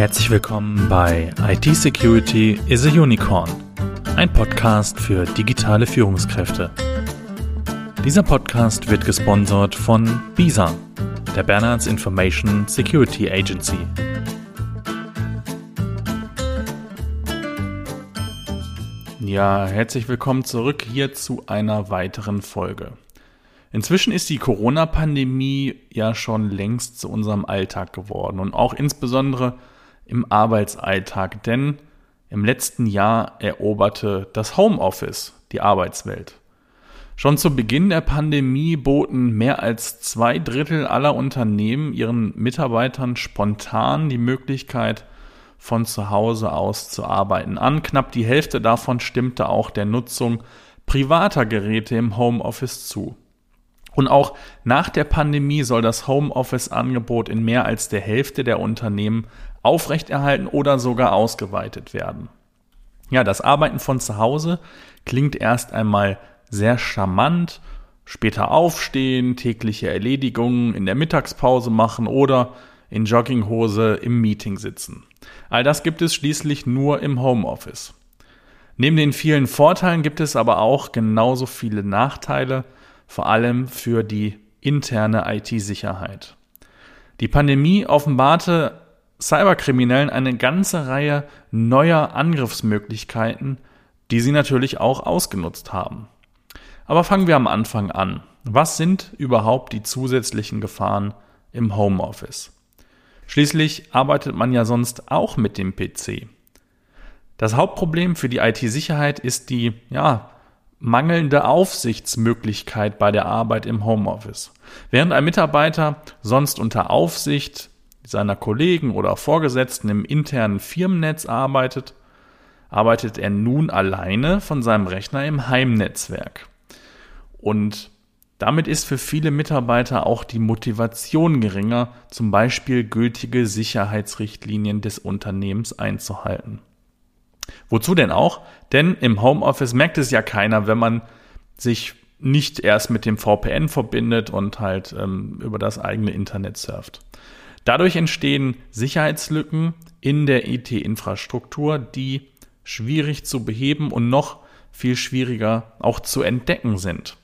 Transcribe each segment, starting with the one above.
Herzlich willkommen bei IT Security is a Unicorn, ein Podcast für digitale Führungskräfte. Dieser Podcast wird gesponsert von BISA, der Bernards Information Security Agency. Ja, herzlich willkommen zurück hier zu einer weiteren Folge. Inzwischen ist die Corona-Pandemie ja schon längst zu unserem Alltag geworden und auch insbesondere im Arbeitsalltag, denn im letzten Jahr eroberte das Homeoffice die Arbeitswelt. Schon zu Beginn der Pandemie boten mehr als zwei Drittel aller Unternehmen ihren Mitarbeitern spontan die Möglichkeit, von zu Hause aus zu arbeiten an. Knapp die Hälfte davon stimmte auch der Nutzung privater Geräte im Homeoffice zu. Und auch nach der Pandemie soll das Homeoffice-Angebot in mehr als der Hälfte der Unternehmen aufrechterhalten oder sogar ausgeweitet werden. Ja, das Arbeiten von zu Hause klingt erst einmal sehr charmant, später aufstehen, tägliche Erledigungen in der Mittagspause machen oder in Jogginghose im Meeting sitzen. All das gibt es schließlich nur im Homeoffice. Neben den vielen Vorteilen gibt es aber auch genauso viele Nachteile, vor allem für die interne IT-Sicherheit. Die Pandemie offenbarte Cyberkriminellen eine ganze Reihe neuer Angriffsmöglichkeiten, die sie natürlich auch ausgenutzt haben. Aber fangen wir am Anfang an. Was sind überhaupt die zusätzlichen Gefahren im Homeoffice? Schließlich arbeitet man ja sonst auch mit dem PC. Das Hauptproblem für die IT-Sicherheit ist die, ja, mangelnde Aufsichtsmöglichkeit bei der Arbeit im Homeoffice. Während ein Mitarbeiter sonst unter Aufsicht seiner Kollegen oder Vorgesetzten im internen Firmennetz arbeitet, arbeitet er nun alleine von seinem Rechner im Heimnetzwerk. Und damit ist für viele Mitarbeiter auch die Motivation geringer, zum Beispiel gültige Sicherheitsrichtlinien des Unternehmens einzuhalten. Wozu denn auch? Denn im Homeoffice merkt es ja keiner, wenn man sich nicht erst mit dem VPN verbindet und halt ähm, über das eigene Internet surft. Dadurch entstehen Sicherheitslücken in der IT-Infrastruktur, die schwierig zu beheben und noch viel schwieriger auch zu entdecken sind.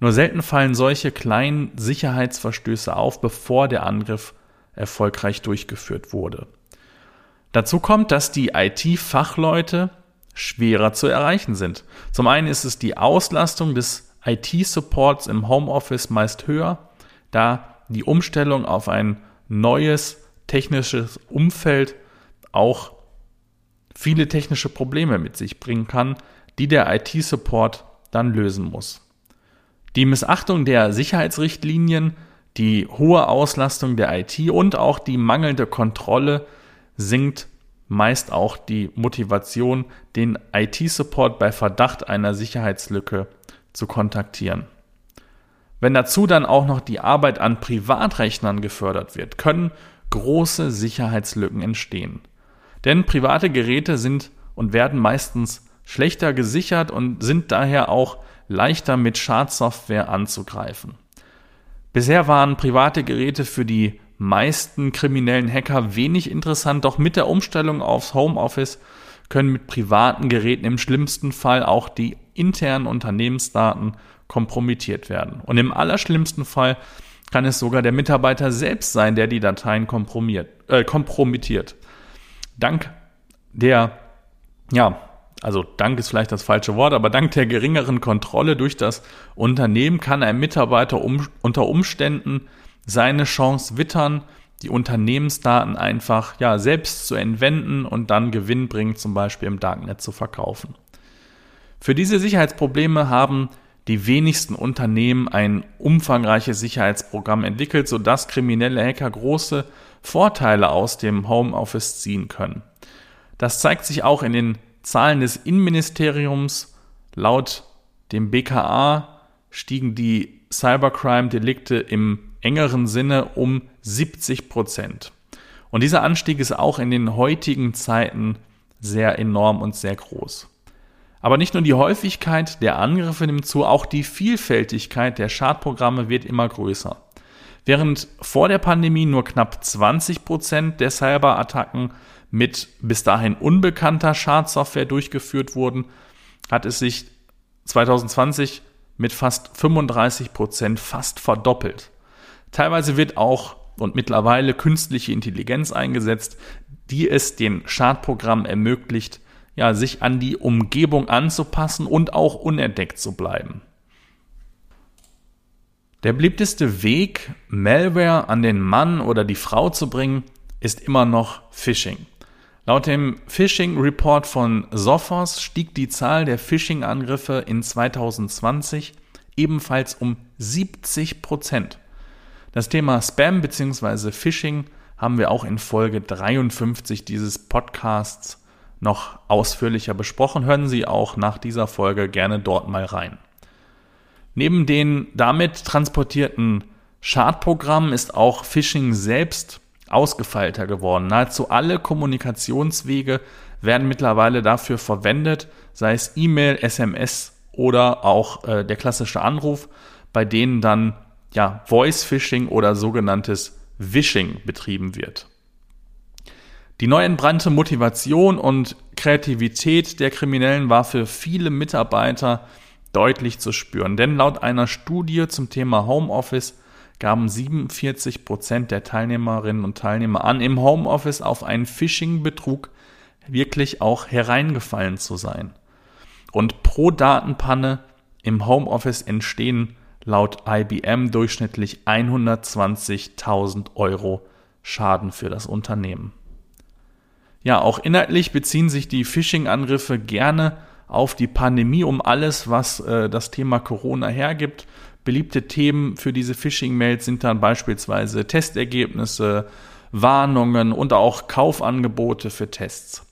Nur selten fallen solche kleinen Sicherheitsverstöße auf, bevor der Angriff erfolgreich durchgeführt wurde. Dazu kommt, dass die IT-Fachleute schwerer zu erreichen sind. Zum einen ist es die Auslastung des IT-Supports im Homeoffice meist höher, da die Umstellung auf ein neues technisches Umfeld auch viele technische Probleme mit sich bringen kann, die der IT-Support dann lösen muss. Die Missachtung der Sicherheitsrichtlinien, die hohe Auslastung der IT und auch die mangelnde Kontrolle sinkt meist auch die Motivation, den IT-Support bei Verdacht einer Sicherheitslücke zu kontaktieren. Wenn dazu dann auch noch die Arbeit an Privatrechnern gefördert wird, können große Sicherheitslücken entstehen. Denn private Geräte sind und werden meistens schlechter gesichert und sind daher auch leichter mit Schadsoftware anzugreifen. Bisher waren private Geräte für die meisten kriminellen Hacker wenig interessant, doch mit der Umstellung aufs Homeoffice können mit privaten Geräten im schlimmsten Fall auch die internen Unternehmensdaten kompromittiert werden. Und im allerschlimmsten Fall kann es sogar der Mitarbeiter selbst sein, der die Dateien äh, kompromittiert. Dank der, ja, also Dank ist vielleicht das falsche Wort, aber dank der geringeren Kontrolle durch das Unternehmen kann ein Mitarbeiter um, unter Umständen seine Chance wittern, die Unternehmensdaten einfach ja selbst zu entwenden und dann Gewinn bringen, zum Beispiel im Darknet zu verkaufen. Für diese Sicherheitsprobleme haben die wenigsten Unternehmen ein umfangreiches Sicherheitsprogramm entwickelt, sodass kriminelle Hacker große Vorteile aus dem Homeoffice ziehen können. Das zeigt sich auch in den Zahlen des Innenministeriums. Laut dem BKA stiegen die Cybercrime-Delikte im engeren Sinne um 70 Prozent. Und dieser Anstieg ist auch in den heutigen Zeiten sehr enorm und sehr groß. Aber nicht nur die Häufigkeit der Angriffe nimmt zu, auch die Vielfältigkeit der Schadprogramme wird immer größer. Während vor der Pandemie nur knapp 20 Prozent der Cyberattacken mit bis dahin unbekannter Schadsoftware durchgeführt wurden, hat es sich 2020 mit fast 35 Prozent fast verdoppelt. Teilweise wird auch und mittlerweile künstliche Intelligenz eingesetzt, die es den Schadprogrammen ermöglicht, ja, sich an die Umgebung anzupassen und auch unentdeckt zu bleiben. Der beliebteste Weg, Malware an den Mann oder die Frau zu bringen, ist immer noch Phishing. Laut dem Phishing Report von Sophos stieg die Zahl der Phishing-Angriffe in 2020 ebenfalls um 70 Prozent. Das Thema Spam bzw. Phishing haben wir auch in Folge 53 dieses Podcasts noch ausführlicher besprochen. Hören Sie auch nach dieser Folge gerne dort mal rein. Neben den damit transportierten Schadprogrammen ist auch Phishing selbst ausgefeilter geworden. Nahezu alle Kommunikationswege werden mittlerweile dafür verwendet, sei es E-Mail, SMS oder auch äh, der klassische Anruf, bei denen dann ja Voice Phishing oder sogenanntes Wishing betrieben wird. Die neu entbrannte Motivation und Kreativität der Kriminellen war für viele Mitarbeiter deutlich zu spüren, denn laut einer Studie zum Thema Homeoffice gaben 47 Prozent der Teilnehmerinnen und Teilnehmer an, im Homeoffice auf einen Phishing-Betrug wirklich auch hereingefallen zu sein. Und pro Datenpanne im Homeoffice entstehen laut IBM durchschnittlich 120.000 Euro Schaden für das Unternehmen. Ja, auch inhaltlich beziehen sich die Phishing-Angriffe gerne auf die Pandemie, um alles, was äh, das Thema Corona hergibt. Beliebte Themen für diese Phishing-Mails sind dann beispielsweise Testergebnisse, Warnungen und auch Kaufangebote für Tests.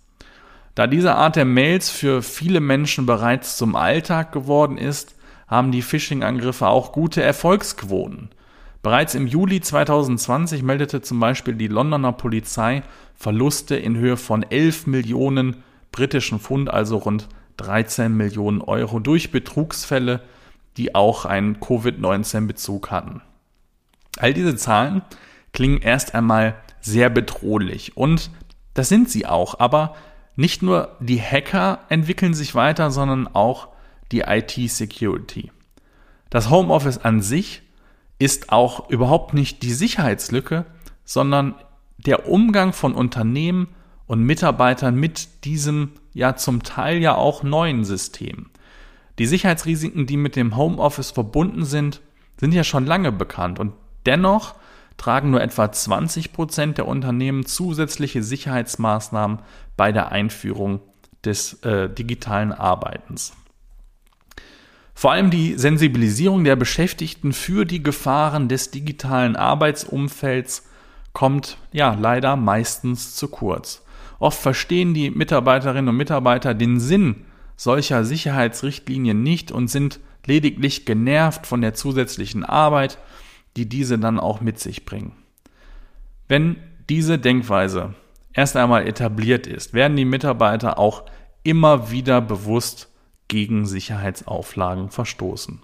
Da diese Art der Mails für viele Menschen bereits zum Alltag geworden ist, haben die Phishing-Angriffe auch gute Erfolgsquoten. Bereits im Juli 2020 meldete zum Beispiel die Londoner Polizei Verluste in Höhe von 11 Millionen britischen Pfund, also rund 13 Millionen Euro durch Betrugsfälle die auch einen Covid-19-Bezug hatten. All diese Zahlen klingen erst einmal sehr bedrohlich und das sind sie auch, aber nicht nur die Hacker entwickeln sich weiter, sondern auch die IT-Security. Das Homeoffice an sich ist auch überhaupt nicht die Sicherheitslücke, sondern der Umgang von Unternehmen und Mitarbeitern mit diesem ja zum Teil ja auch neuen System. Die Sicherheitsrisiken, die mit dem Homeoffice verbunden sind, sind ja schon lange bekannt und dennoch tragen nur etwa 20 Prozent der Unternehmen zusätzliche Sicherheitsmaßnahmen bei der Einführung des äh, digitalen Arbeitens. Vor allem die Sensibilisierung der Beschäftigten für die Gefahren des digitalen Arbeitsumfelds kommt ja leider meistens zu kurz. Oft verstehen die Mitarbeiterinnen und Mitarbeiter den Sinn solcher Sicherheitsrichtlinien nicht und sind lediglich genervt von der zusätzlichen Arbeit, die diese dann auch mit sich bringen. Wenn diese Denkweise erst einmal etabliert ist, werden die Mitarbeiter auch immer wieder bewusst gegen Sicherheitsauflagen verstoßen.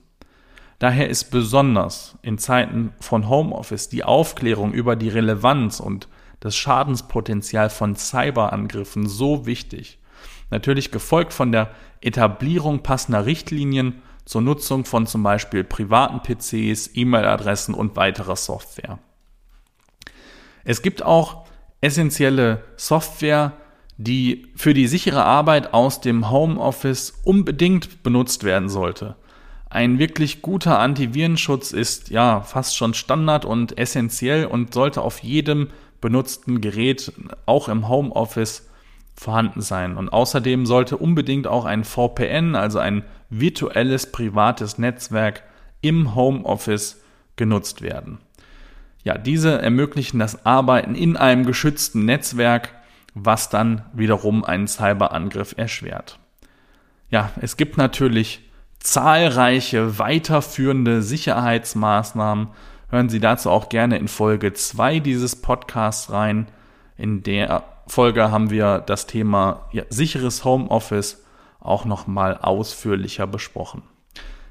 Daher ist besonders in Zeiten von Homeoffice die Aufklärung über die Relevanz und das Schadenspotenzial von Cyberangriffen so wichtig. Natürlich gefolgt von der Etablierung passender Richtlinien zur Nutzung von zum Beispiel privaten PCs, E-Mail-Adressen und weiterer Software. Es gibt auch essentielle Software, die für die sichere Arbeit aus dem Homeoffice unbedingt benutzt werden sollte. Ein wirklich guter Antivirenschutz ist ja fast schon Standard und essentiell und sollte auf jedem benutzten Gerät auch im Homeoffice vorhanden sein. Und außerdem sollte unbedingt auch ein VPN, also ein virtuelles privates Netzwerk im Homeoffice genutzt werden. Ja, diese ermöglichen das Arbeiten in einem geschützten Netzwerk, was dann wiederum einen Cyberangriff erschwert. Ja, es gibt natürlich zahlreiche weiterführende Sicherheitsmaßnahmen. Hören Sie dazu auch gerne in Folge 2 dieses Podcasts rein, in der Folge haben wir das Thema ja, sicheres Homeoffice auch nochmal ausführlicher besprochen.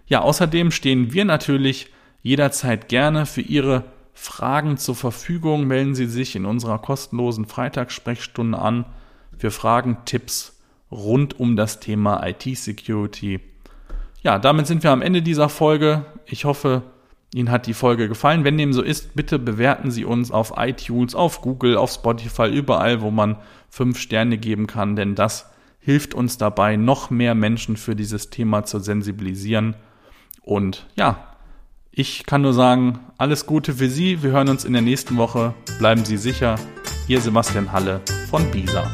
Ja, außerdem stehen wir natürlich jederzeit gerne für Ihre Fragen zur Verfügung. Melden Sie sich in unserer kostenlosen Freitagssprechstunde an für Fragen, Tipps rund um das Thema IT-Security. Ja, damit sind wir am Ende dieser Folge. Ich hoffe, Ihnen hat die Folge gefallen. Wenn dem so ist, bitte bewerten Sie uns auf iTunes, auf Google, auf Spotify, überall, wo man fünf Sterne geben kann, denn das hilft uns dabei, noch mehr Menschen für dieses Thema zu sensibilisieren. Und ja, ich kann nur sagen, alles Gute für Sie. Wir hören uns in der nächsten Woche. Bleiben Sie sicher. Ihr Sebastian Halle von BISA.